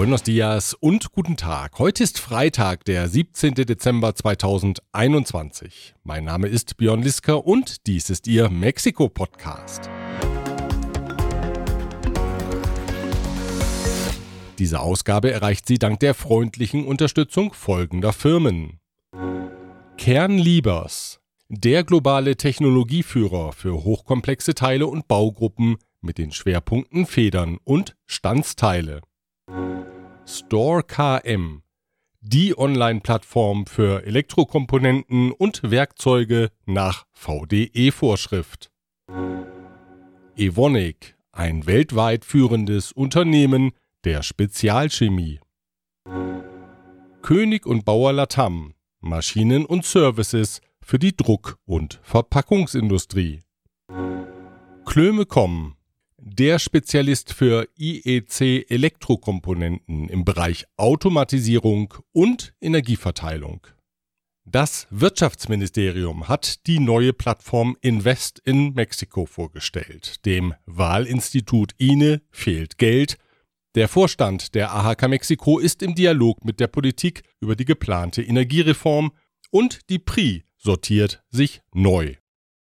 Buenos dias und guten Tag. Heute ist Freitag, der 17. Dezember 2021. Mein Name ist Björn Lisker und dies ist Ihr Mexiko-Podcast. Diese Ausgabe erreicht Sie dank der freundlichen Unterstützung folgender Firmen. Kernliebers, der globale Technologieführer für hochkomplexe Teile und Baugruppen mit den Schwerpunkten Federn und Standsteile. Store KM, die Online-Plattform für Elektrokomponenten und Werkzeuge nach VDE-Vorschrift. Evonik, ein weltweit führendes Unternehmen der Spezialchemie. König und Bauer Latam, Maschinen und Services für die Druck- und Verpackungsindustrie. Klöme.com, der Spezialist für IEC-Elektrokomponenten im Bereich Automatisierung und Energieverteilung. Das Wirtschaftsministerium hat die neue Plattform Invest in Mexico vorgestellt. Dem Wahlinstitut INE fehlt Geld. Der Vorstand der AHK Mexiko ist im Dialog mit der Politik über die geplante Energiereform und die PRI sortiert sich neu.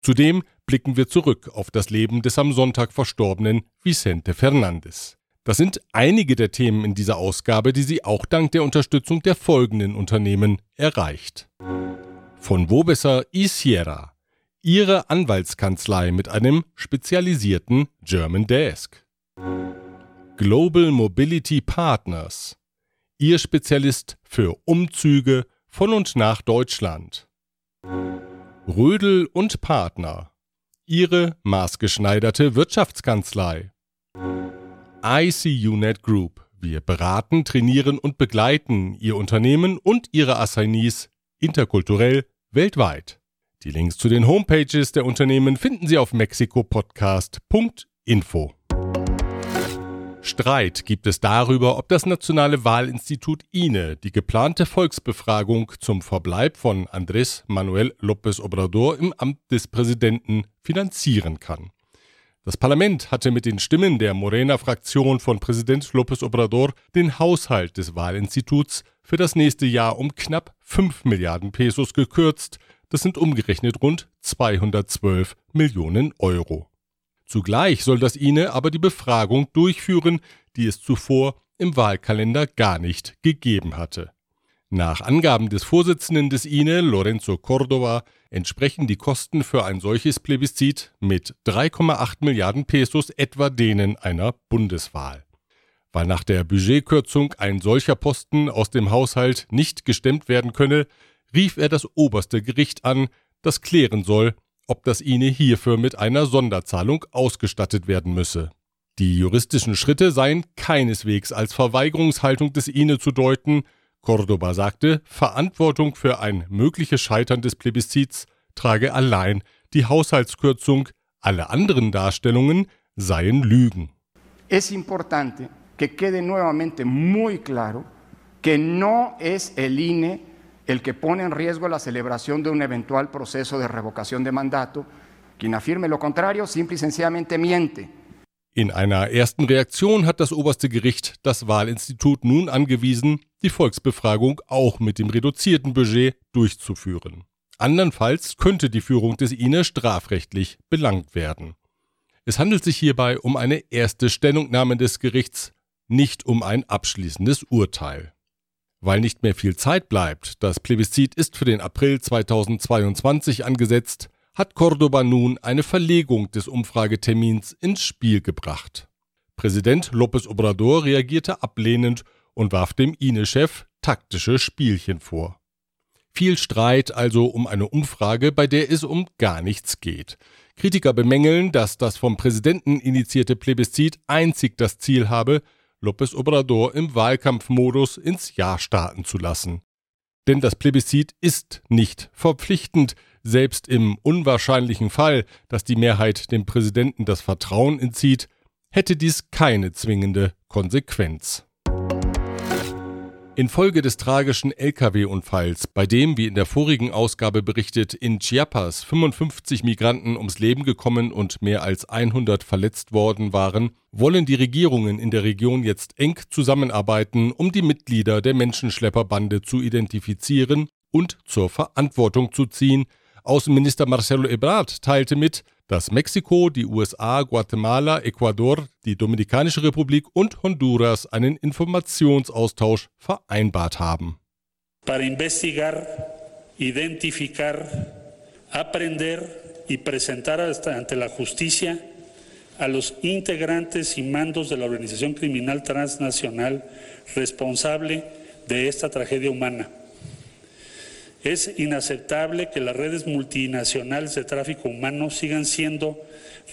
Zudem blicken wir zurück auf das Leben des am Sonntag verstorbenen Vicente Fernandes. Das sind einige der Themen in dieser Ausgabe, die Sie auch dank der Unterstützung der folgenden Unternehmen erreicht. Von Wobesser y Sierra, Ihre Anwaltskanzlei mit einem spezialisierten German Desk. Global Mobility Partners, Ihr Spezialist für Umzüge von und nach Deutschland. Rödel und Partner, Ihre maßgeschneiderte Wirtschaftskanzlei. ICUNet Group. Wir beraten, trainieren und begleiten Ihr Unternehmen und Ihre Assignees interkulturell weltweit. Die Links zu den Homepages der Unternehmen finden Sie auf mexikopodcast.info. Streit gibt es darüber, ob das Nationale Wahlinstitut INE die geplante Volksbefragung zum Verbleib von Andrés Manuel López Obrador im Amt des Präsidenten finanzieren kann. Das Parlament hatte mit den Stimmen der Morena-Fraktion von Präsident López Obrador den Haushalt des Wahlinstituts für das nächste Jahr um knapp 5 Milliarden Pesos gekürzt. Das sind umgerechnet rund 212 Millionen Euro. Zugleich soll das INE aber die Befragung durchführen, die es zuvor im Wahlkalender gar nicht gegeben hatte. Nach Angaben des Vorsitzenden des INE, Lorenzo Cordova, entsprechen die Kosten für ein solches Plebiszit mit 3,8 Milliarden Pesos etwa denen einer Bundeswahl. Weil nach der Budgetkürzung ein solcher Posten aus dem Haushalt nicht gestemmt werden könne, rief er das oberste Gericht an, das klären soll, ob das INE hierfür mit einer Sonderzahlung ausgestattet werden müsse. Die juristischen Schritte seien keineswegs als Verweigerungshaltung des INE zu deuten. Cordoba sagte, Verantwortung für ein mögliches Scheitern des Plebiszits trage allein die Haushaltskürzung, alle anderen Darstellungen seien Lügen. Es importante que quede nuevamente muy claro que no es el INE el que pone en riesgo la celebración de un eventual proceso de revocación de mandato. Quien afirme lo contrario simple y sencillamente miente. In einer ersten Reaktion hat das oberste Gericht das Wahlinstitut nun angewiesen, die Volksbefragung auch mit dem reduzierten Budget durchzuführen. Andernfalls könnte die Führung des INE strafrechtlich belangt werden. Es handelt sich hierbei um eine erste Stellungnahme des Gerichts, nicht um ein abschließendes Urteil. Weil nicht mehr viel Zeit bleibt, das Plebiszit ist für den April 2022 angesetzt, hat Cordoba nun eine Verlegung des Umfragetermins ins Spiel gebracht. Präsident López Obrador reagierte ablehnend und warf dem INE-Chef taktische Spielchen vor. Viel Streit also um eine Umfrage, bei der es um gar nichts geht. Kritiker bemängeln, dass das vom Präsidenten initiierte Plebiszit einzig das Ziel habe, López Obrador im Wahlkampfmodus ins Jahr starten zu lassen. Denn das Plebiszit ist nicht verpflichtend, selbst im unwahrscheinlichen Fall, dass die Mehrheit dem Präsidenten das Vertrauen entzieht, hätte dies keine zwingende Konsequenz. Infolge des tragischen Lkw-Unfalls, bei dem, wie in der vorigen Ausgabe berichtet, in Chiapas 55 Migranten ums Leben gekommen und mehr als 100 verletzt worden waren, wollen die Regierungen in der Region jetzt eng zusammenarbeiten, um die Mitglieder der Menschenschlepperbande zu identifizieren und zur Verantwortung zu ziehen. Außenminister Marcelo Ebrard teilte mit, dass Mexiko, die USA, Guatemala, Ecuador, die Dominikanische Republik und Honduras einen Informationsaustausch vereinbart haben. Para investigar, identificar, aprender y presentar ante la justicia a los integrantes y mandos de la organización criminal transnacional responsable de esta tragedia humana. Es inaceptable que las redes multinacionales de tráfico humano sigan siendo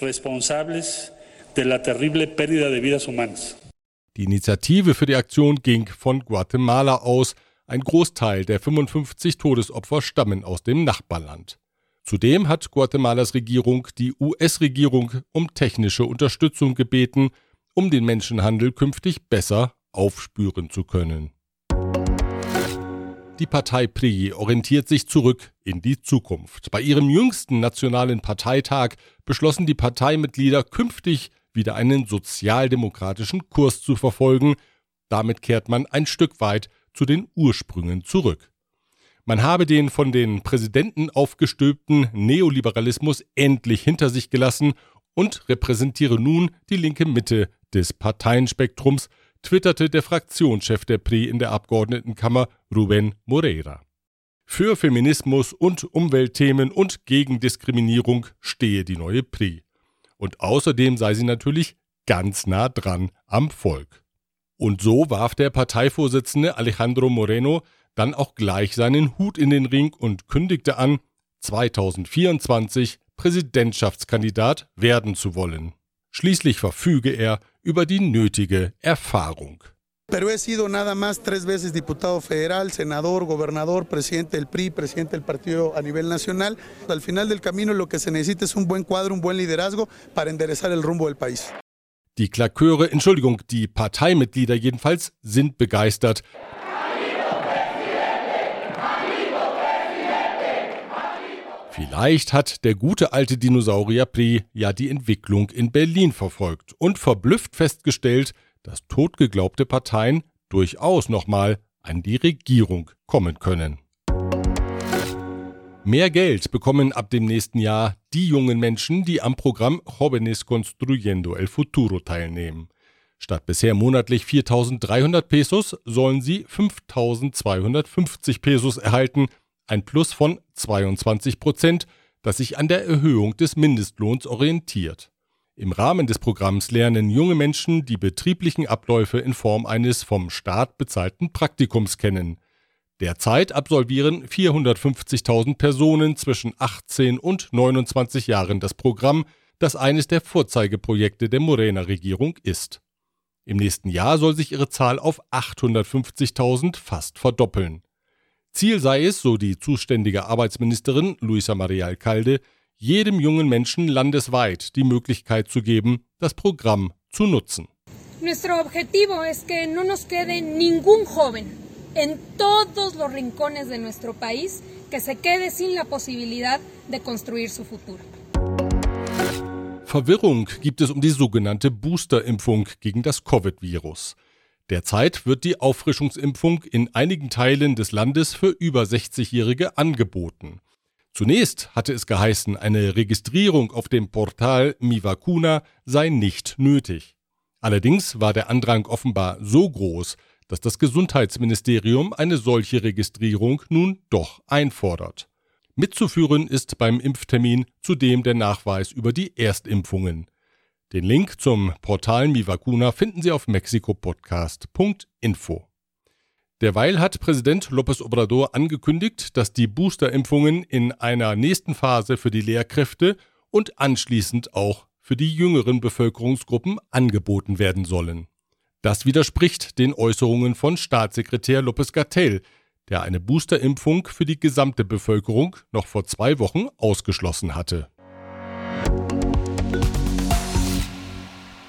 responsables de la terrible pérdida de vidas humanas. Die Initiative für die Aktion ging von Guatemala aus. Ein Großteil der 55 Todesopfer stammen aus dem Nachbarland. Zudem hat Guatemalas Regierung die US-Regierung um technische Unterstützung gebeten, um den Menschenhandel künftig besser aufspüren zu können. Die Partei PRI orientiert sich zurück in die Zukunft. Bei ihrem jüngsten nationalen Parteitag beschlossen die Parteimitglieder künftig wieder einen sozialdemokratischen Kurs zu verfolgen. Damit kehrt man ein Stück weit zu den Ursprüngen zurück. Man habe den von den Präsidenten aufgestülpten Neoliberalismus endlich hinter sich gelassen und repräsentiere nun die linke Mitte des Parteienspektrums, twitterte der Fraktionschef der PRI in der Abgeordnetenkammer Ruben Moreira. Für Feminismus und Umweltthemen und gegen Diskriminierung stehe die neue PRI. Und außerdem sei sie natürlich ganz nah dran am Volk. Und so warf der Parteivorsitzende Alejandro Moreno dann auch gleich seinen Hut in den Ring und kündigte an, 2024 Präsidentschaftskandidat werden zu wollen. Schließlich verfüge er über die nötige Erfahrung. Pero he sido nada más tres veces diputado federal, senador, gobernador, presidente del PRI, presidente del partido a nivel nacional. Al final del camino lo que se necesita es un buen cuadro, un buen liderazgo para enderezar el rumbo del país. Die Klaköre, Entschuldigung, die Parteimitglieder jedenfalls sind begeistert. Vielleicht hat der gute alte Dinosaurier Pri ja die Entwicklung in Berlin verfolgt und verblüfft festgestellt, dass totgeglaubte Parteien durchaus nochmal an die Regierung kommen können. Mehr Geld bekommen ab dem nächsten Jahr die jungen Menschen, die am Programm Jóvenes Construyendo el Futuro teilnehmen. Statt bisher monatlich 4.300 Pesos sollen sie 5.250 Pesos erhalten – ein Plus von 22 Prozent, das sich an der Erhöhung des Mindestlohns orientiert. Im Rahmen des Programms lernen junge Menschen die betrieblichen Abläufe in Form eines vom Staat bezahlten Praktikums kennen. Derzeit absolvieren 450.000 Personen zwischen 18 und 29 Jahren das Programm, das eines der Vorzeigeprojekte der Morena-Regierung ist. Im nächsten Jahr soll sich ihre Zahl auf 850.000 fast verdoppeln. Ziel sei es, so die zuständige Arbeitsministerin Luisa Maria Alcalde, jedem jungen Menschen landesweit die Möglichkeit zu geben, das Programm zu nutzen. Nuestro objetivo es que no nos quede ningún joven en todos los rincones de nuestro país que se quede sin la posibilidad de construir su futuro. Verwirrung gibt es um die sogenannte Boosterimpfung gegen das Covid-Virus. Derzeit wird die Auffrischungsimpfung in einigen Teilen des Landes für über 60-Jährige angeboten. Zunächst hatte es geheißen, eine Registrierung auf dem Portal Mivacuna sei nicht nötig. Allerdings war der Andrang offenbar so groß, dass das Gesundheitsministerium eine solche Registrierung nun doch einfordert. Mitzuführen ist beim Impftermin zudem der Nachweis über die Erstimpfungen. Den Link zum Portal Mivacuna finden Sie auf mexikopodcast.info. Derweil hat Präsident López Obrador angekündigt, dass die Boosterimpfungen in einer nächsten Phase für die Lehrkräfte und anschließend auch für die jüngeren Bevölkerungsgruppen angeboten werden sollen. Das widerspricht den Äußerungen von Staatssekretär López Gatell, der eine Boosterimpfung für die gesamte Bevölkerung noch vor zwei Wochen ausgeschlossen hatte.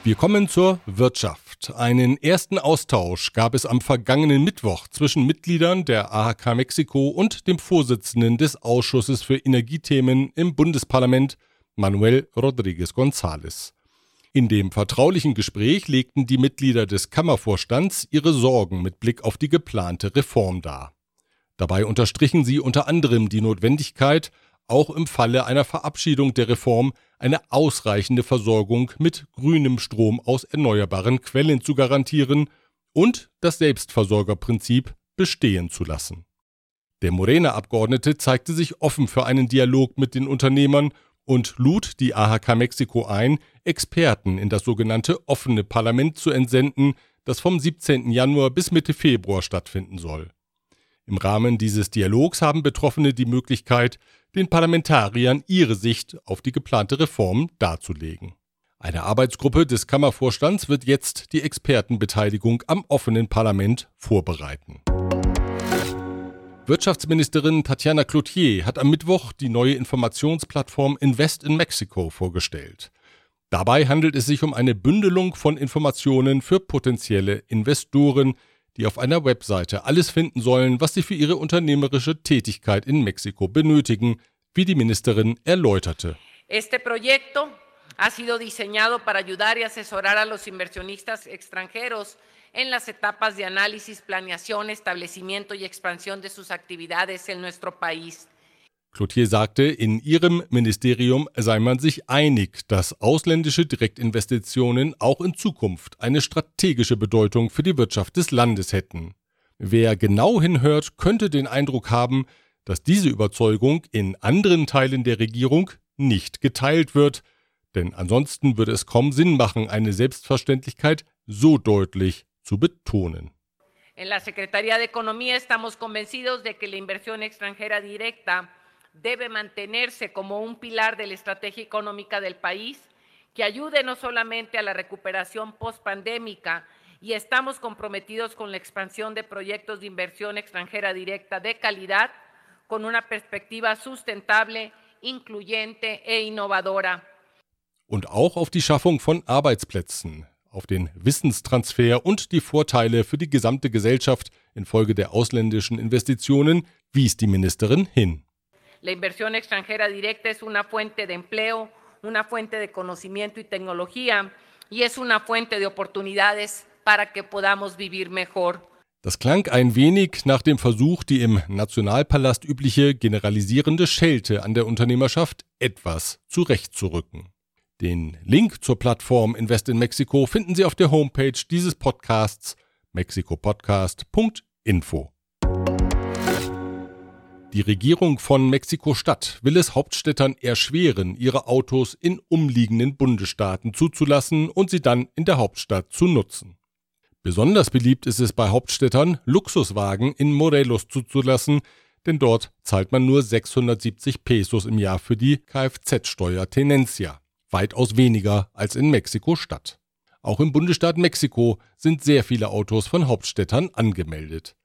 Wir kommen zur Wirtschaft. einen ersten Austausch gab es am vergangenen Mittwoch zwischen Mitgliedern der AHK Mexiko und dem Vorsitzenden des Ausschusses für Energiethemen im Bundesparlament, Manuel Rodríguez González. In dem vertraulichen Gespräch legten die Mitglieder des Kammervorstands ihre Sorgen mit Blick auf die geplante Reform dar. Dabei unterstrichen sie unter anderem die Notwendigkeit, auch im Falle einer Verabschiedung der Reform eine ausreichende Versorgung mit grünem Strom aus erneuerbaren Quellen zu garantieren und das Selbstversorgerprinzip bestehen zu lassen. Der Morena-Abgeordnete zeigte sich offen für einen Dialog mit den Unternehmern und lud die AHK Mexiko ein, Experten in das sogenannte offene Parlament zu entsenden, das vom 17. Januar bis Mitte Februar stattfinden soll. Im Rahmen dieses Dialogs haben Betroffene die Möglichkeit, den Parlamentariern ihre Sicht auf die geplante Reform darzulegen. Eine Arbeitsgruppe des Kammervorstands wird jetzt die Expertenbeteiligung am offenen Parlament vorbereiten. Wirtschaftsministerin Tatjana Cloutier hat am Mittwoch die neue Informationsplattform Invest in Mexico vorgestellt. Dabei handelt es sich um eine Bündelung von Informationen für potenzielle Investoren, die auf einer Webseite alles finden sollen, was sie für ihre unternehmerische Tätigkeit in Mexiko benötigen, wie die Ministerin erläuterte. Este proyecto ha sido diseñado para ayudar y asesorar a los inversionistas extranjeros en las etapas de análisis, planeación, establecimiento y expansión de sus actividades en nuestro país. Cloutier sagte, in ihrem Ministerium sei man sich einig, dass ausländische Direktinvestitionen auch in Zukunft eine strategische Bedeutung für die Wirtschaft des Landes hätten. Wer genau hinhört, könnte den Eindruck haben, dass diese Überzeugung in anderen Teilen der Regierung nicht geteilt wird, denn ansonsten würde es kaum Sinn machen, eine Selbstverständlichkeit so deutlich zu betonen. En la Secretaría de Economía estamos convencidos de que la inversión extranjera directa debe mantenerse como un pilar de la estrategia económica del país que ayude no solamente a la recuperación post-pandémica y estamos comprometidos con la expansión de proyectos de inversión extranjera directa de calidad con una perspectiva sustentable, incluyente e innovadora. Und auch auf die Schaffung von Arbeitsplätzen, auf den Wissenstransfer und die Vorteile für die gesamte Gesellschaft infolge der ausländischen Investitionen wies die Ministerin hin. La inversión extranjera directa es una fuente de empleo, una fuente de conocimiento y tecnología y es una fuente de oportunidades para que podamos vivir mejor. Das klang ein wenig nach dem Versuch, die im Nationalpalast übliche generalisierende Schelte an der Unternehmerschaft etwas zurechtzurücken. Den Link zur Plattform Invest in Mexico finden Sie auf der Homepage dieses Podcasts mexikopodcast.info. Die Regierung von Mexiko-Stadt will es Hauptstädtern erschweren, ihre Autos in umliegenden Bundesstaaten zuzulassen und sie dann in der Hauptstadt zu nutzen. Besonders beliebt ist es bei Hauptstädtern, Luxuswagen in Morelos zuzulassen, denn dort zahlt man nur 670 Pesos im Jahr für die Kfz-Steuer Tenencia, weitaus weniger als in Mexiko-Stadt. Auch im Bundesstaat Mexiko sind sehr viele Autos von Hauptstädtern angemeldet.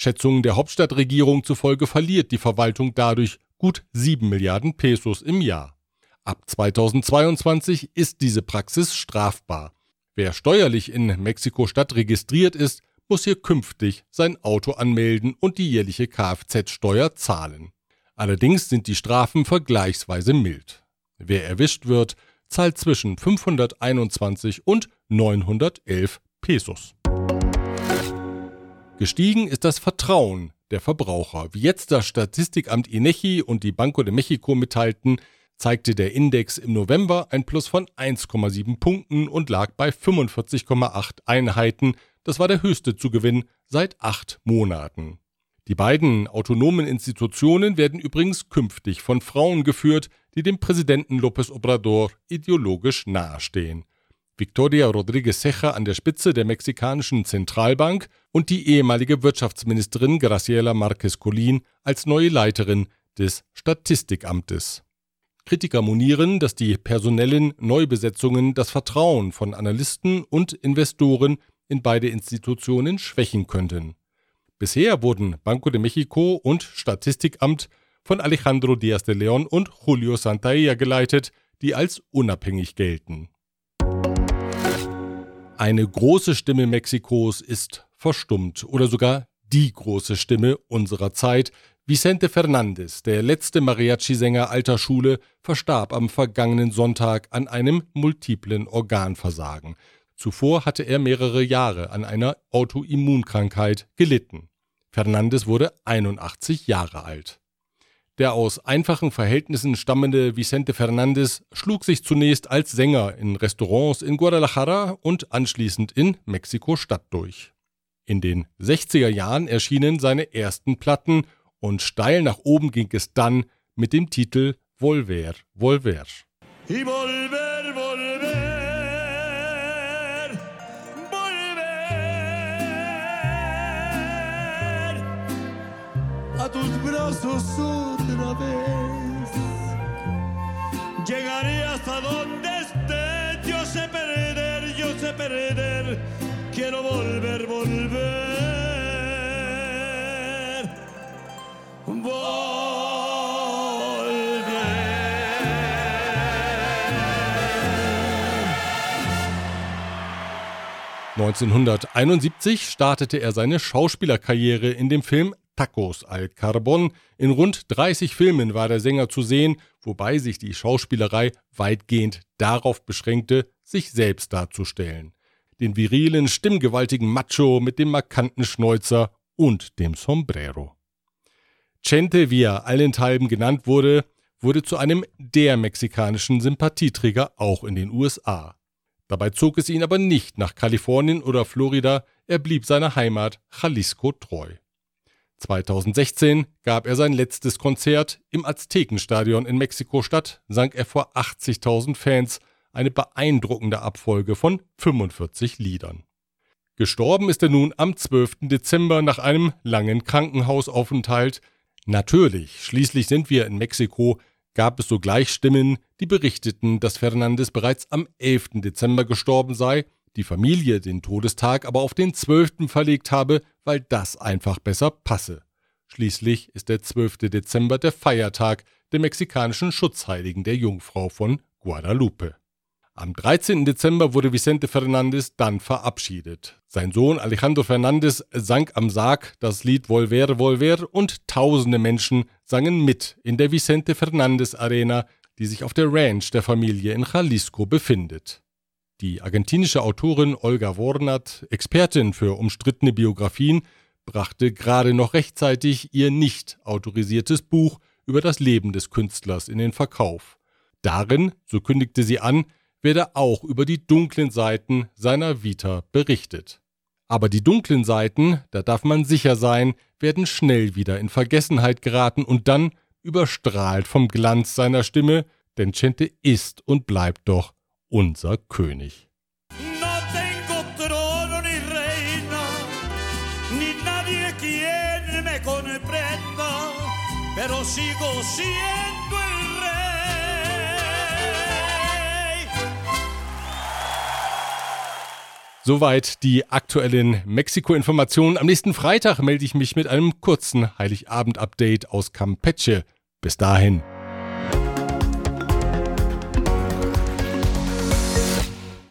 Schätzungen der Hauptstadtregierung zufolge verliert die Verwaltung dadurch gut 7 Milliarden Pesos im Jahr. Ab 2022 ist diese Praxis strafbar. Wer steuerlich in Mexiko-Stadt registriert ist, muss hier künftig sein Auto anmelden und die jährliche Kfz-Steuer zahlen. Allerdings sind die Strafen vergleichsweise mild. Wer erwischt wird, zahlt zwischen 521 und 911 Pesos. Gestiegen ist das Vertrauen der Verbraucher. Wie jetzt das Statistikamt INEGI und die Banco de Mexico mitteilten, zeigte der Index im November ein Plus von 1,7 Punkten und lag bei 45,8 Einheiten. Das war der höchste Zugewinn seit acht Monaten. Die beiden autonomen Institutionen werden übrigens künftig von Frauen geführt, die dem Präsidenten López Obrador ideologisch nahestehen. Victoria Rodríguez Ceja an der Spitze der mexikanischen Zentralbank und die ehemalige Wirtschaftsministerin Graciela Márquez Colín als neue Leiterin des Statistikamtes. Kritiker monieren, dass die personellen Neubesetzungen das Vertrauen von Analysten und Investoren in beide Institutionen schwächen könnten. Bisher wurden Banco de Mexico und Statistikamt von Alejandro Díaz de León und Julio Santaella geleitet, die als unabhängig gelten. Eine große Stimme Mexikos ist verstummt oder sogar die große Stimme unserer Zeit. Vicente Fernandez, der letzte Mariachi-Sänger alter Schule, verstarb am vergangenen Sonntag an einem multiplen Organversagen. Zuvor hatte er mehrere Jahre an einer Autoimmunkrankheit gelitten. Fernandez wurde 81 Jahre alt. Der aus einfachen Verhältnissen stammende Vicente Fernandez schlug sich zunächst als Sänger in Restaurants in Guadalajara und anschließend in Mexiko-Stadt durch. In den 60er Jahren erschienen seine ersten Platten und steil nach oben ging es dann mit dem Titel Volver, Volver. Y a tus brazos otra vez. Llegaré hasta donde esté, yo sé perder, yo sé perder quiero volver, volver. Volver. 1971 startete er seine Schauspielerkarriere in dem Film Tacos al Carbon. In rund 30 Filmen war der Sänger zu sehen, wobei sich die Schauspielerei weitgehend darauf beschränkte, sich selbst darzustellen den virilen, stimmgewaltigen Macho mit dem markanten Schnäuzer und dem Sombrero. Chente, wie er allenthalben genannt wurde, wurde zu einem der mexikanischen Sympathieträger auch in den USA. Dabei zog es ihn aber nicht nach Kalifornien oder Florida, er blieb seiner Heimat Jalisco treu. 2016 gab er sein letztes Konzert im Aztekenstadion in Mexiko-Stadt, sang er vor 80.000 Fans eine beeindruckende Abfolge von 45 Liedern. Gestorben ist er nun am 12. Dezember nach einem langen Krankenhausaufenthalt. Natürlich, schließlich sind wir in Mexiko, gab es sogleich Stimmen, die berichteten, dass Fernandes bereits am 11. Dezember gestorben sei, die Familie den Todestag aber auf den 12. verlegt habe, weil das einfach besser passe. Schließlich ist der 12. Dezember der Feiertag der mexikanischen Schutzheiligen der Jungfrau von Guadalupe. Am 13. Dezember wurde Vicente Fernandez dann verabschiedet. Sein Sohn Alejandro Fernandez sang am Sarg das Lied Volver, Volver und tausende Menschen sangen mit in der Vicente Fernandez Arena, die sich auf der Ranch der Familie in Jalisco befindet. Die argentinische Autorin Olga Wornat, Expertin für umstrittene Biografien, brachte gerade noch rechtzeitig ihr nicht autorisiertes Buch über das Leben des Künstlers in den Verkauf. Darin, so kündigte sie an, werde auch über die dunklen Seiten seiner Vita berichtet. Aber die dunklen Seiten, da darf man sicher sein, werden schnell wieder in Vergessenheit geraten und dann überstrahlt vom Glanz seiner Stimme, denn Chente ist und bleibt doch unser König. pero sigo siendo Soweit die aktuellen Mexiko-Informationen. Am nächsten Freitag melde ich mich mit einem kurzen Heiligabend-Update aus Campeche. Bis dahin.